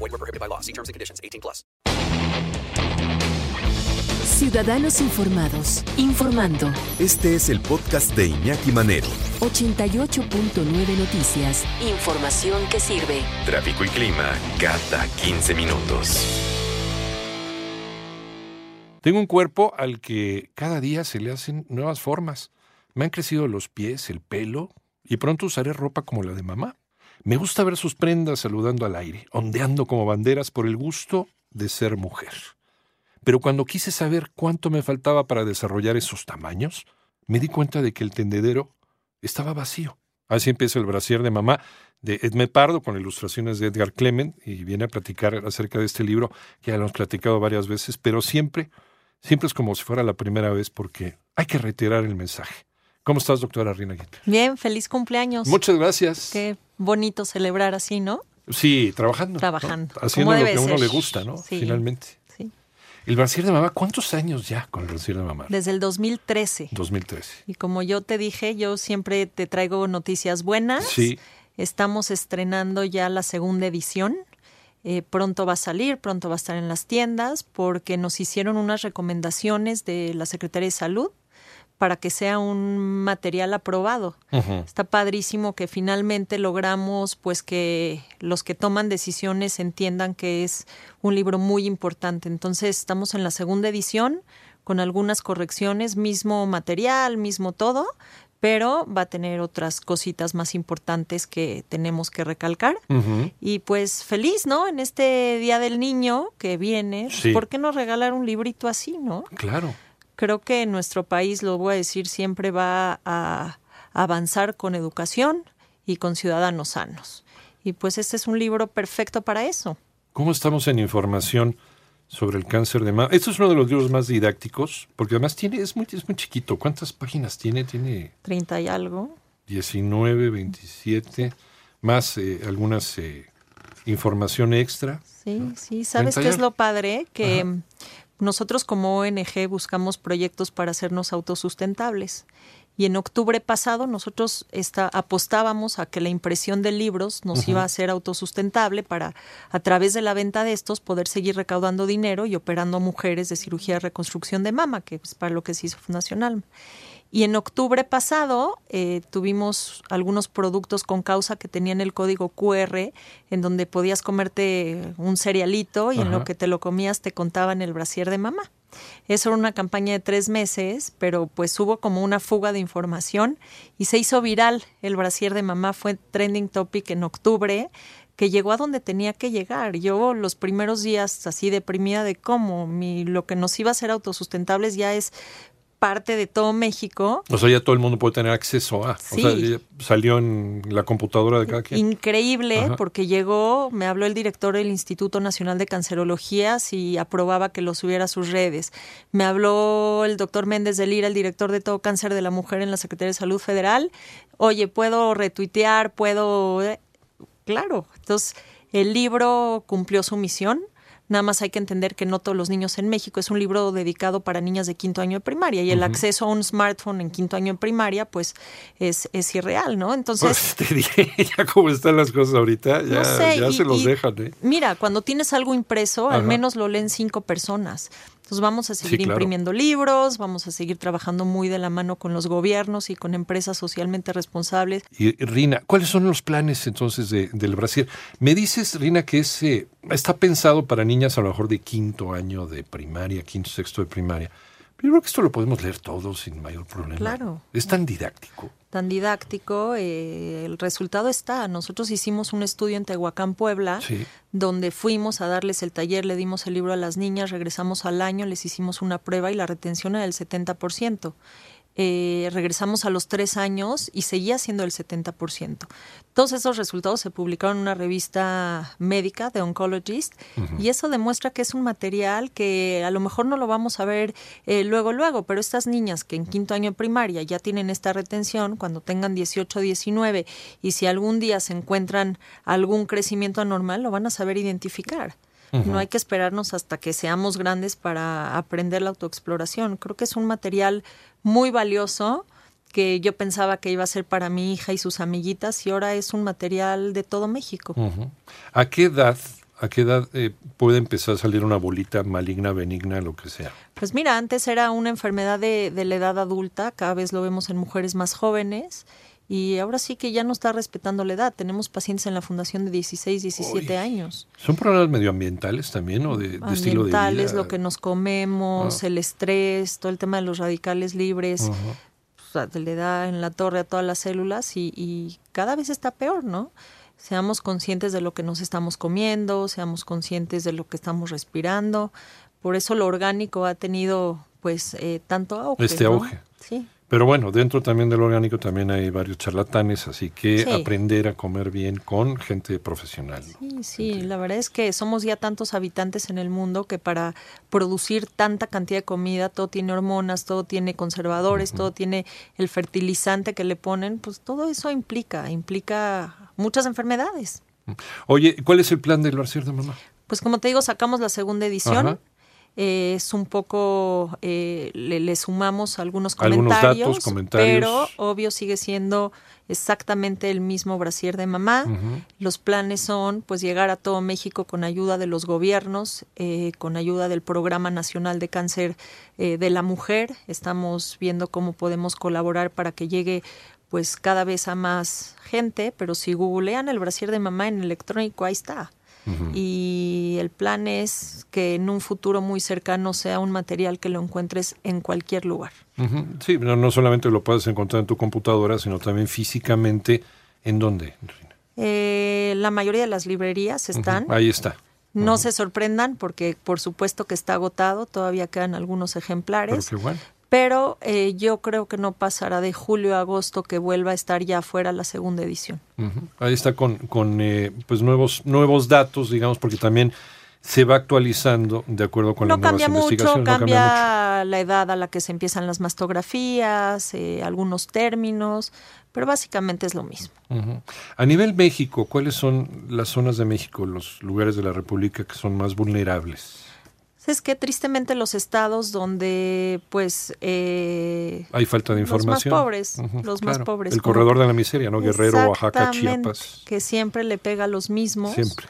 Void were prohibited by law. See terms and conditions. 18 plus. Ciudadanos Informados, informando. Este es el podcast de Iñaki Manero. 88.9 Noticias. Información que sirve. Tráfico y clima cada 15 minutos. Tengo un cuerpo al que cada día se le hacen nuevas formas. Me han crecido los pies, el pelo, y pronto usaré ropa como la de mamá. Me gusta ver sus prendas saludando al aire, ondeando como banderas por el gusto de ser mujer. Pero cuando quise saber cuánto me faltaba para desarrollar esos tamaños, me di cuenta de que el tendedero estaba vacío. Así empieza el brasier de mamá de Edme Pardo con ilustraciones de Edgar Clement y viene a platicar acerca de este libro que ya lo hemos platicado varias veces, pero siempre, siempre es como si fuera la primera vez porque hay que reiterar el mensaje. ¿Cómo estás, doctora Rina Guitter? Bien, feliz cumpleaños. Muchas gracias. Bonito celebrar así, ¿no? Sí, trabajando. ¿no? Trabajando. Haciendo lo que a uno le gusta, ¿no? Sí. Finalmente. Sí. El brasier de mamá, ¿cuántos años ya con el brasier de mamá? Desde el 2013. 2013. Y como yo te dije, yo siempre te traigo noticias buenas. Sí. Estamos estrenando ya la segunda edición. Eh, pronto va a salir, pronto va a estar en las tiendas, porque nos hicieron unas recomendaciones de la Secretaría de Salud para que sea un material aprobado. Está padrísimo que finalmente logramos pues que los que toman decisiones entiendan que es un libro muy importante. Entonces estamos en la segunda edición con algunas correcciones, mismo material, mismo todo, pero va a tener otras cositas más importantes que tenemos que recalcar. Y pues feliz, ¿no? En este Día del Niño que viene, Sí. ¿por qué no regalar un librito así, no? Claro. Creo que nuestro país, lo voy a decir, siempre va a avanzar con educación y con ciudadanos sanos. Y pues este es un libro perfecto para eso. ¿Cómo estamos en información sobre el cáncer de mama? Esto es uno de los libros más didácticos, porque además tiene, es muy, es muy chiquito. ¿Cuántas páginas tiene? Tiene 30 y algo. 19, 27, más eh, algunas eh, información extra. Sí, sí. ¿Sabes qué es lo padre? Que Ajá. Nosotros como ONG buscamos proyectos para hacernos autosustentables. Y en octubre pasado nosotros apostábamos a que la impresión de libros nos iba a ser autosustentable para, a través de la venta de estos, poder seguir recaudando dinero y operando a mujeres de cirugía de reconstrucción de mama, que es para lo que se hizo Fundacional. Y en octubre pasado eh, tuvimos algunos productos con causa que tenían el código QR, en donde podías comerte un cerealito y en lo que te lo comías te contaban el brasier de mamá. Eso era una campaña de tres meses, pero pues hubo como una fuga de información y se hizo viral. El brasier de mamá fue trending topic en octubre, que llegó a donde tenía que llegar. Yo los primeros días así deprimida de cómo mi, lo que nos iba a ser autosustentables ya es parte de todo México. O sea, ya todo el mundo puede tener acceso a. Sí. O sea, salió en la computadora de cada quien. Increíble, Ajá. porque llegó, me habló el director del Instituto Nacional de Cancerología si aprobaba que lo subiera a sus redes. Me habló el doctor Méndez de Lira, el director de todo cáncer de la mujer en la Secretaría de Salud Federal. Oye, ¿puedo retuitear? ¿Puedo...? eh? Claro, entonces el libro cumplió su misión. Nada más hay que entender que no todos los niños en México es un libro dedicado para niñas de quinto año de primaria y el acceso a un smartphone en quinto año de primaria pues es, es irreal, ¿no? Entonces, Pues te diré, ya como están las cosas ahorita, ya, no sé, ya y- se los y dejan, ¿eh? Mira, cuando tienes algo impreso, al menos lo leen cinco personas. Entonces vamos a seguir claro. imprimiendo libros, vamos a seguir trabajando muy de la mano con los gobiernos y con empresas socialmente responsables. Y Rina, ¿cuáles son los planes entonces de- del Brasil? Me dices, Rina, que es, eh, está pensado para niñas a lo mejor de quinto año de primaria, quinto, sexto de primaria. Yo creo que esto lo podemos leer todos sin mayor problema. Claro. Es tan didáctico. Tan didáctico, eh, el resultado está. Nosotros hicimos un estudio en Tehuacán, Puebla, Sí. donde fuimos a darles el taller, le dimos el libro a las niñas, regresamos al año, les hicimos una prueba y la retención era del 70%. Eh, regresamos a los tres años y seguía siendo el 70%. Todos esos resultados se publicaron en una revista médica de Oncologist y eso demuestra que es un material que a lo mejor no lo vamos a ver eh, luego, luego, pero estas niñas que en quinto año de primaria ya tienen esta retención, cuando tengan 18, 19 y si algún día se encuentran algún crecimiento anormal, lo van a saber identificar. No hay que esperarnos hasta que seamos grandes para aprender la autoexploración. Creo que es un material muy valioso que yo pensaba que iba a ser para mi hija y sus amiguitas y ahora es un material de todo México. ¿A qué edad, a qué edad eh, puede empezar a salir una bolita maligna, benigna, lo que sea? Pues mira, antes era una enfermedad de, de la edad adulta, cada vez lo vemos en mujeres más jóvenes y ahora sí que ya no está respetando la edad. Tenemos pacientes en la fundación de 16, 17 años. ¿Son problemas medioambientales también o de, de estilo de vida? Ambientales, lo que nos comemos, Ah. el estrés, todo el tema de los radicales libres. le da en la torre a todas las células y, y cada vez está peor, ¿no? Seamos conscientes de lo que nos estamos comiendo, seamos conscientes de lo que estamos respirando. Por eso lo orgánico ha tenido pues eh, tanto auge. Este ¿no? auge. Sí. Pero bueno, dentro también del orgánico también hay varios charlatanes, así que Sí. aprender a comer bien con gente profesional. Sí, sí, la verdad es que somos ya tantos habitantes en el mundo que para producir tanta cantidad de comida, todo tiene hormonas, todo tiene conservadores, todo tiene el fertilizante que le ponen, pues todo eso implica, implica muchas enfermedades. Oye, ¿cuál es el plan del Barcier de Mamá? Pues como te digo, sacamos la segunda edición. Ajá. Eh, es un poco, eh, le, le sumamos algunos Algunos datos, comentarios, comentarios. pero obvio sigue siendo exactamente el mismo brasier de mamá. Los planes son pues llegar a todo México con ayuda de los gobiernos, eh, con ayuda del Programa Nacional de Cáncer eh, de la Mujer. Estamos viendo cómo podemos colaborar para que llegue pues cada vez a más gente, pero si googlean el brasier de mamá en electrónico, ahí está. Y el plan es que en un futuro muy cercano sea un material que lo encuentres en cualquier lugar. Sí, no, no solamente lo puedes encontrar en tu computadora, sino también físicamente. ¿En dónde? Eh, la mayoría de las librerías están. Ahí está. No se sorprendan porque por supuesto que está agotado, todavía quedan algunos ejemplares, bueno. pero eh, yo creo que no pasará de julio a agosto que vuelva a estar ya fuera la segunda edición. Ahí está con, con eh, pues nuevos, nuevos datos, digamos, porque también se va actualizando de acuerdo con no las nuevas cambia mucho, investigaciones. cambia, no cambia mucho. la edad a la que se empiezan las mastografías, eh, algunos términos, pero básicamente es lo mismo. A nivel México, ¿cuáles son las zonas de México, los lugares de la República que son más vulnerables? Es que tristemente los estados donde pues eh, Hay falta de Los más información. pobres, los más pobres, El corredor de la miseria, ¿no? Guerrero, Oaxaca, Chiapas. que siempre le pega a los mismos. Siempre.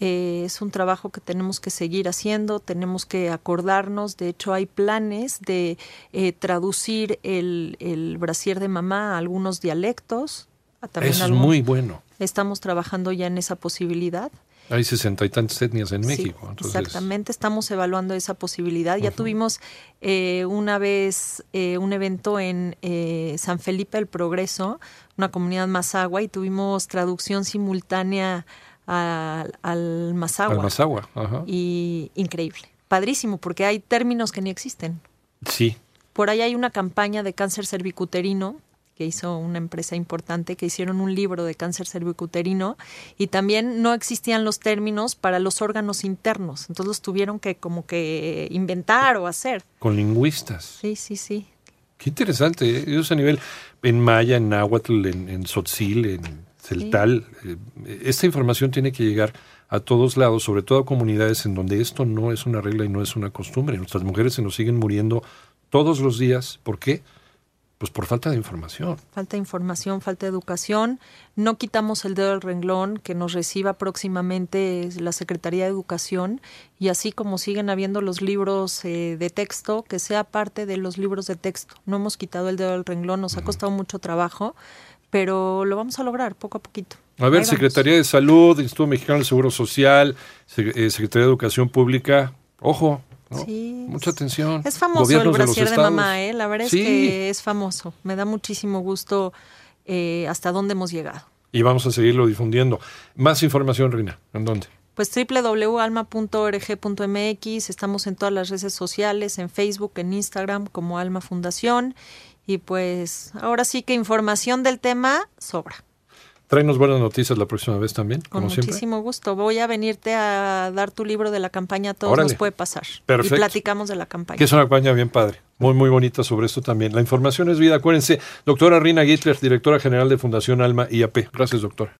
Eh, es un trabajo que tenemos que seguir haciendo, tenemos que acordarnos. De hecho, hay planes de eh, traducir el, el brasier de mamá a algunos dialectos. a también Eso es muy bueno. Estamos trabajando ya en esa posibilidad. Hay sesenta y tantas etnias en Sí, México. entonces, exactamente, estamos evaluando esa posibilidad. Ya tuvimos eh, una vez eh, un evento en eh, San Felipe del Progreso, una comunidad mazagua, y tuvimos traducción simultánea al, al mazagua. Al Mazagua, ajá. Y increíble, padrísimo, porque hay términos que ni existen. Sí. Por ahí hay una campaña de cáncer cervicuterino que hizo una empresa importante, que hicieron un libro de cáncer cervicuterino y también no existían los términos para los órganos internos, entonces los tuvieron que como que inventar o hacer. Con lingüistas. Sí, sí, sí. Qué interesante. ¿eh? Eso a nivel en maya, en náhuatl, en, en tzotzil, en celtal. eh, esta información tiene que llegar a todos lados, sobre todo a comunidades en donde esto no es una regla y no es una costumbre. Nuestras mujeres se nos siguen muriendo todos los días. ¿Por qué? Pues por falta de información. Falta de información, falta de educación. No quitamos el dedo del renglón que nos reciba próximamente la Secretaría de Educación y así como siguen habiendo los libros eh, de texto, que sea parte de los libros de texto. No hemos quitado el dedo del renglón, nos ha costado mucho trabajo, pero lo vamos a lograr poco a poquito. A ver. Secretaría de Salud, Instituto Mexicano del Seguro Social, eh, Secretaría de Educación Pública, ojo, ¿no? Sí, mucha atención. Es famoso Gobiernos el de brasier de, estados. mamá, ¿eh? La verdad Sí. es que es famoso. Me da muchísimo gusto eh, hasta dónde hemos llegado. Y vamos a seguirlo difundiendo. Más información, Rina, ¿en dónde? Pues www.alma.org.mx, estamos en todas las redes sociales, en Facebook, en Instagram como Alma Fundación Y pues ahora sí que información del tema sobra. Tráenos buenas noticias la próxima vez también, Con como siempre. muchísimo gusto. Voy a venirte a dar tu libro de la campaña. A todos Órale. nos puede pasar. Perfecto. Y platicamos de la campaña. Que es una campaña bien padre. Muy, muy bonita sobre esto también. La información es vida. Acuérdense, doctora Rina Gittler, directora general de Fundación Alma IAP. Gracias, doctora.